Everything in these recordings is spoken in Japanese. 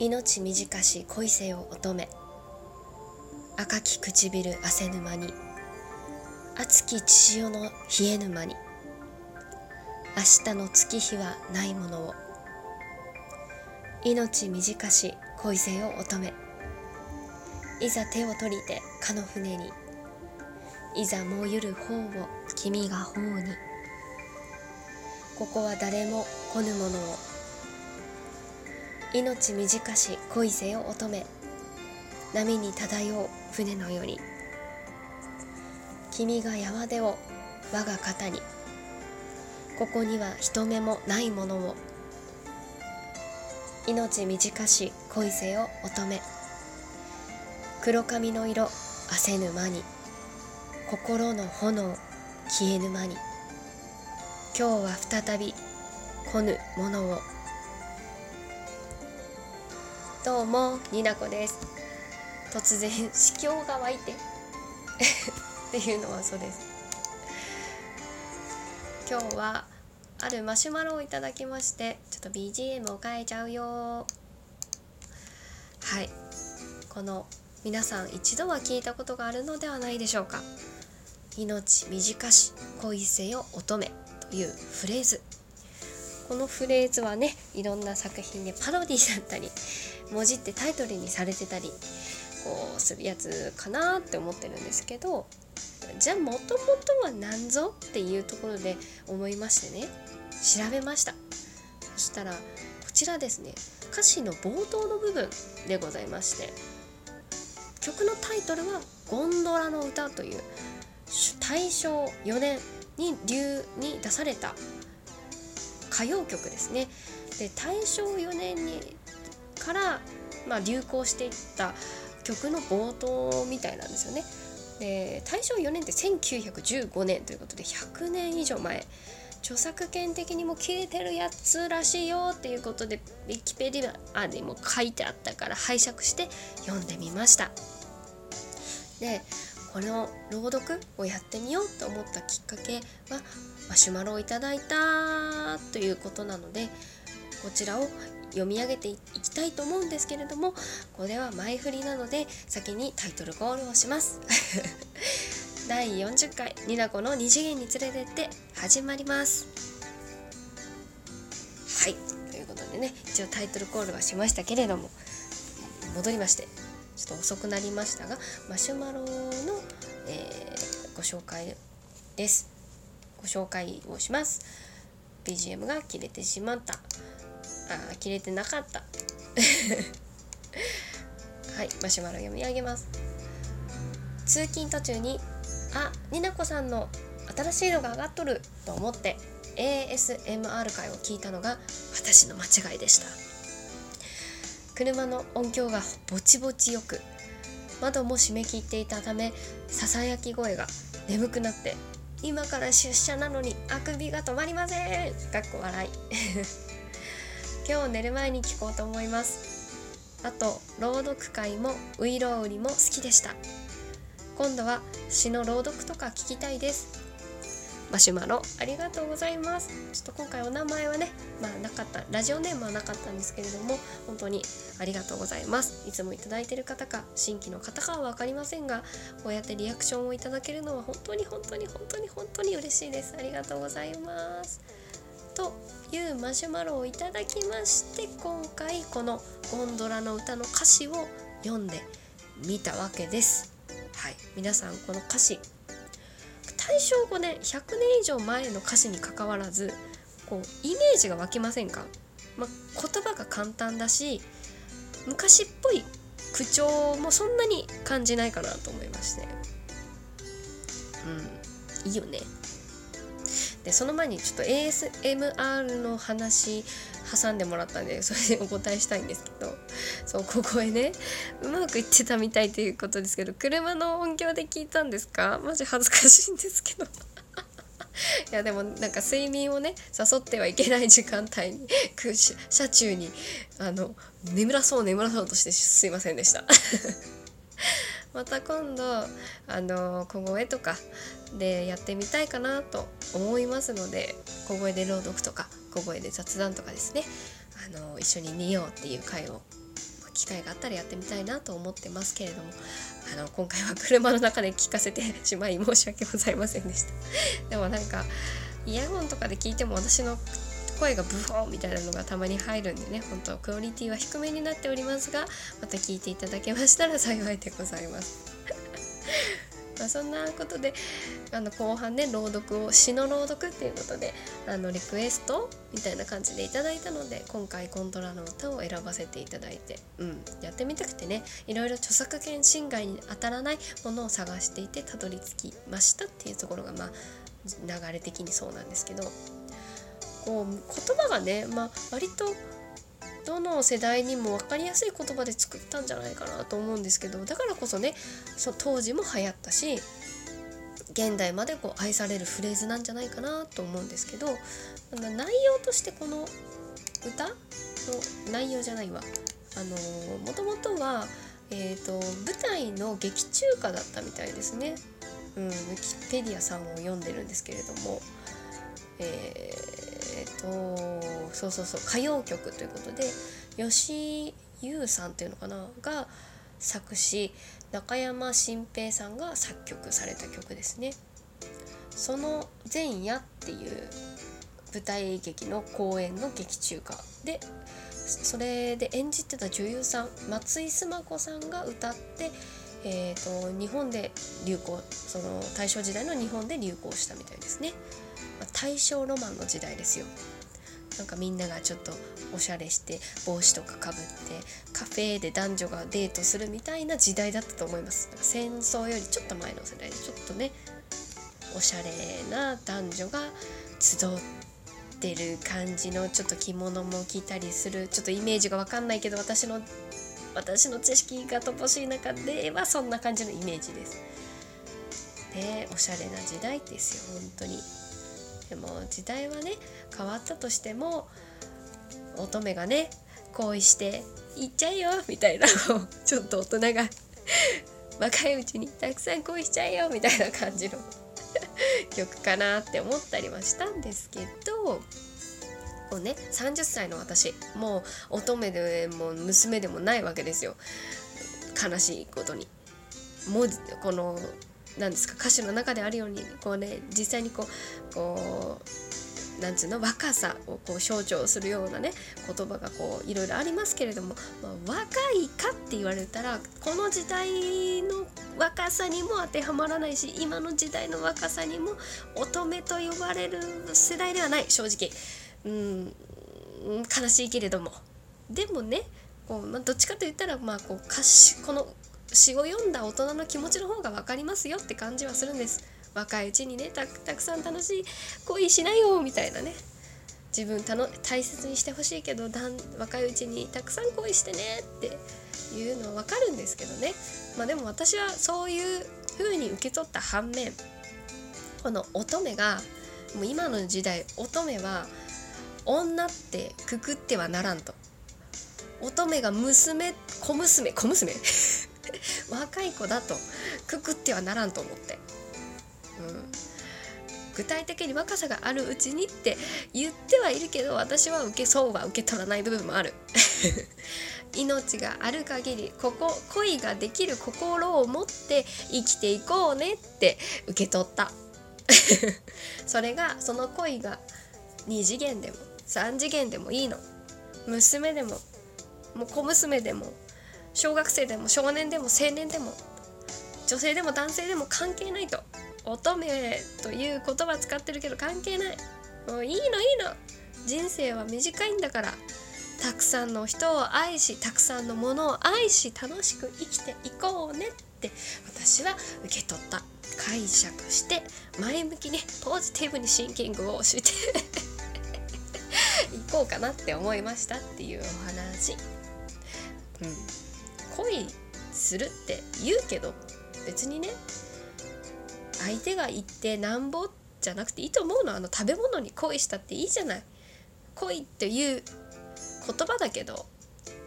命短し恋せよ乙女。赤き唇汗沼に。熱き血潮の冷え沼に。明日の月日はないものを。命短し恋せよ乙女。いざ手を取りてかの船に。いざもうゆる方を君が方に。ここは誰も来ぬものを。命短し恋せよ乙女。波に漂う船のように。君が山手を我が肩に。ここには人目もないものを。命短し恋せよ乙女。黒髪の色汗沼に。心の炎消え沼に。今日は再び来ぬものを。どうもになこです。突然子宮が湧いて。っていうのはそうです。今日はあるマシュマロをいただきましてちょっと BGM を変えちゃうよ。はい。この皆さん一度は聞いたことがあるのではないでしょうか。命短し恋せよ乙女というフレーズ。このフレーズはねいろんな作品でパロディだったり文字ってタイトルにされてたりこうするやつかなって思ってるんですけどじゃあもともとは何ぞっていうところで思いましてね調べました。そしたらこちらですね歌詞の冒頭の部分でございまして曲のタイトルは「ゴンドラの歌」という大正4年に流に出された歌謡曲ですね。で大正4年にから、まあ、流行していった曲の冒頭みたいなんですよね。で大正4年って1915年ということで100年以上前。著作権的にも消えてるやつらしいよっていうことでウィキペディアにも書いてあったから拝借して読んでみました。でこの朗読をやってみようと思ったきっかけはマシュマロをいただいたということなのでこちらを読み上げていきたいと思うんですけれどもこれは前振りなので先にタイトルコールをします。第40回「ニナコの二次元に連れてって」始まります。はいということでね一応タイトルコールはしましたけれども戻りまして。ちょっと遅くなりましたがマシュマロの、えー、ご紹介です。ご紹介をします。BGM が切れてしまった。あ切れてなかった。はいマシュマロ読み上げます。通勤途中にあになこさんの新しいのが上がっとると思って ASMR 回を聞いたのが私の間違いでした。車の音響がぼちぼちよく窓も閉め切っていたためささやき声が眠くなって今から出社なのにあくびが止まりません。かっこ笑い。今日寝る前に聞こうと思います。あと朗読会もウイロウリも好きでした。今度は詩の朗読とか聞きたいです。マシュマロありがとうございます。ちょっと今回お名前はねまあなかったラジオネームはなかったんですけれども本当にありがとうございます。いつもいただいてる方か新規の方かは分かりませんがこうやってリアクションをいただけるのは本当に本当に本当に本当に嬉しいです。ありがとうございます。というマシュマロをいただきまして今回この「ゴンドラの歌」の歌詞を読んでみたわけです。はい、皆さんこの歌詞大正5年100年以上前の歌詞にかかわらずこうイメージが湧きませんか、まあ、言葉が簡単だし昔っぽい口調もそんなに感じないかなと思いまして。うんいいよね。でその前にちょっと ASMR の話挟んでもらったんでそれでお答えしたいんですけど。そうここへねうまくいってたみたいということですけど車の音響で聞いたんですか？マジ恥ずかしいんですけど。いやでもなんか睡眠をね誘ってはいけない時間帯に車中にあの眠らそう眠らそうとしてすいませんでした。また今度あの小声とかでやってみたいかなと思いますので小声で朗読とか小声で雑談とかですね。あの一緒に寝ようっていう回を機会があったらやってみたいなと思ってますけれどもあの今回は車の中で聞かせてしまい申し訳ございませんでした。でもなんかイヤホンとかで聞いても私の声がブフォーみたいなのがたまに入るんでね本当クオリティは低めになっておりますがまた聞いていただけましたら幸いでございます。まあ、そんなことであの後半ね朗読を詩の朗読っていうことであのリクエストみたいな感じでいただいたので今回コントラの歌を選ばせていただいて、うん、やってみたくてねいろいろ著作権侵害に当たらないものを探していてたどり着きましたっていうところがまあ流れ的にそうなんですけどこう言葉がね、まあ、割とどの世代にも分かりやすい言葉で作ったんじゃないかなと思うんですけどだからこそねそ当時も流行ったし現代までこう愛されるフレーズなんじゃないかなと思うんですけど内容としてこの歌の内容じゃないわあのもともとは、えーと、舞台の劇中歌だったみたいですね。うん、ウィキペディアさんを読んでるんですけれども、えー、っとそうそうそう歌謡曲ということで吉優さんっていうのかなが作詞中山新平さんが作曲された曲ですね。その前夜っていう舞台劇の公演の劇中歌でそれで演じてた女優さん松井須磨子さんが歌って、えーと、日本で流行その大正時代の日本で流行したみたいですね、まあ、大正ロマンの時代ですよなんかみんながちょっとおしゃれして帽子とかかぶってカフェで男女がデートするみたいな時代だったと思います戦争よりちょっと前の世代でちょっとねおしゃれな男女が集ってる感じのちょっと着物も着たりするちょっとイメージが分かんないけど私の私の知識が乏しい中ではそんな感じのイメージです。でおしゃれな時代ですよ本当に。でも時代はね変わったとしても乙女がね恋して行っちゃえよみたいなのを ちょっと大人が若いうちにたくさん恋しちゃえよみたいな感じの 曲かなって思ったりはしたんですけどもうね30歳の私もう乙女でも娘でもないわけですよ悲しいことに。もうこの何ですか歌詞の中であるようにこうね実際にこうこうなんつうの若さをこう象徴するようなね言葉がこういろいろありますけれども、まあ、若いかって言われたらこの時代の若さにも当てはまらないし今の時代の若さにも乙女と呼ばれる世代ではない正直。うん悲しいけれども。でもねこう、まあ、どっちかと言ったらまあこう歌詞この詩を読んだ大人の気持ちの方が分かりますよって感じはするんです。若いうちにねたくさん楽しい恋しないよみたいなね。自分たの大切にしてほしいけどだん若いうちにたくさん恋してねっていうのは分かるんですけどね。まあでも私はそういう風に受け取った反面この乙女がもう今の時代乙女は女ってくくってはならんと。乙女が娘小娘小娘。若い子だとくくってはならんと思って、うん、具体的に若さがあるうちにって言ってはいるけど私は受けそうは受け取らない部分もある。命がある限りここ恋ができる心を持って生きていこうねって受け取った。それがその恋が2次元でも3次元でもいいの。娘でももう小娘でも小学生でも少年でも青年でも女性でも男性でも関係ないと。乙女という言葉使ってるけど関係ない。もういいのいいの。人生は短いんだから。たくさんの人を愛したくさんのものを愛し楽しく生きていこうねって。私は受け取った。解釈して前向きにポジティブにシンキングをして いこうかなって思いましたっていうお話。うん。恋するって言うけど別にね相手が言ってなんぼじゃなくていいと思うの。あの食べ物に恋したっていいじゃない。恋っていう言葉だけど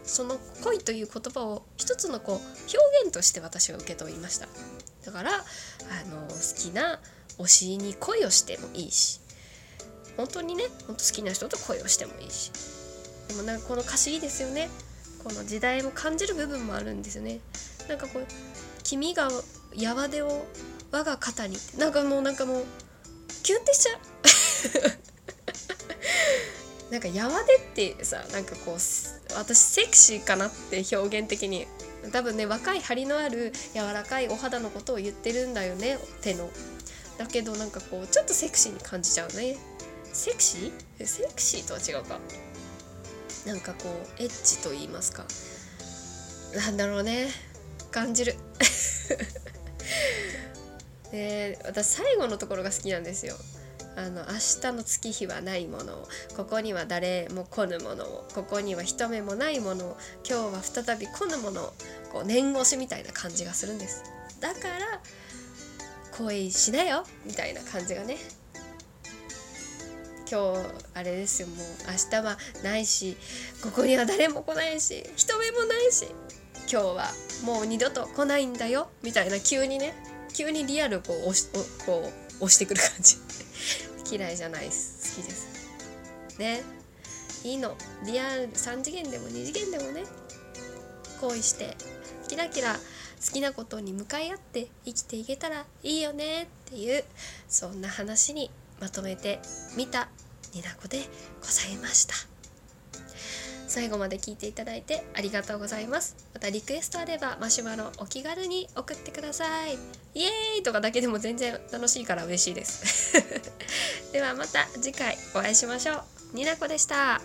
その恋という言葉を一つのこう表現として私は受け取りました。だからあの好きな推しに恋をしてもいいし本当にねほんと好きな人と恋をしてもいいし。でもなんかこの歌詞いいですよね。この時代も感じる部分もあるんですよね。なんかこう「君がやわでを我が肩に」なんかもうなんかもうキュンってしちゃう。なんかやわでってさなんかこう私セクシーかなって表現的に。多分ね若い張りのある柔らかいお肌のことを言ってるんだよね手の。だけどなんかこうちょっとセクシーに感じちゃうね。セクシー？セクシーとは違うか。なんかこうエッチと言いますか。なんだろうね。感じる。で私最後のところが好きなんですよ。あの明日の月日はないものをここには誰も来ぬものをここには人目もないものを今日は再び来ぬものこう念押しみたいな感じがするんです。だから恋しなよみたいな感じがね今日あれですよ。もう明日はないしここには誰も来ないし人目もないし今日はもう二度と来ないんだよ。みたいな急にね急にリアルこう押しこう押してくる感じ。嫌いじゃないです。好きです。ね。いいの。リアル3次元でも2次元でもね恋してキラキラ好きなことに向かい合って生きていけたらいいよねっていうそんな話にまとめてみたになこでございました。最後まで聞いていただいてありがとうございます。またリクエストあればマシュマロお気軽に送ってください。イエーイとかだけでも全然楽しいから嬉しいです。ではまた次回お会いしましょう。になこでした。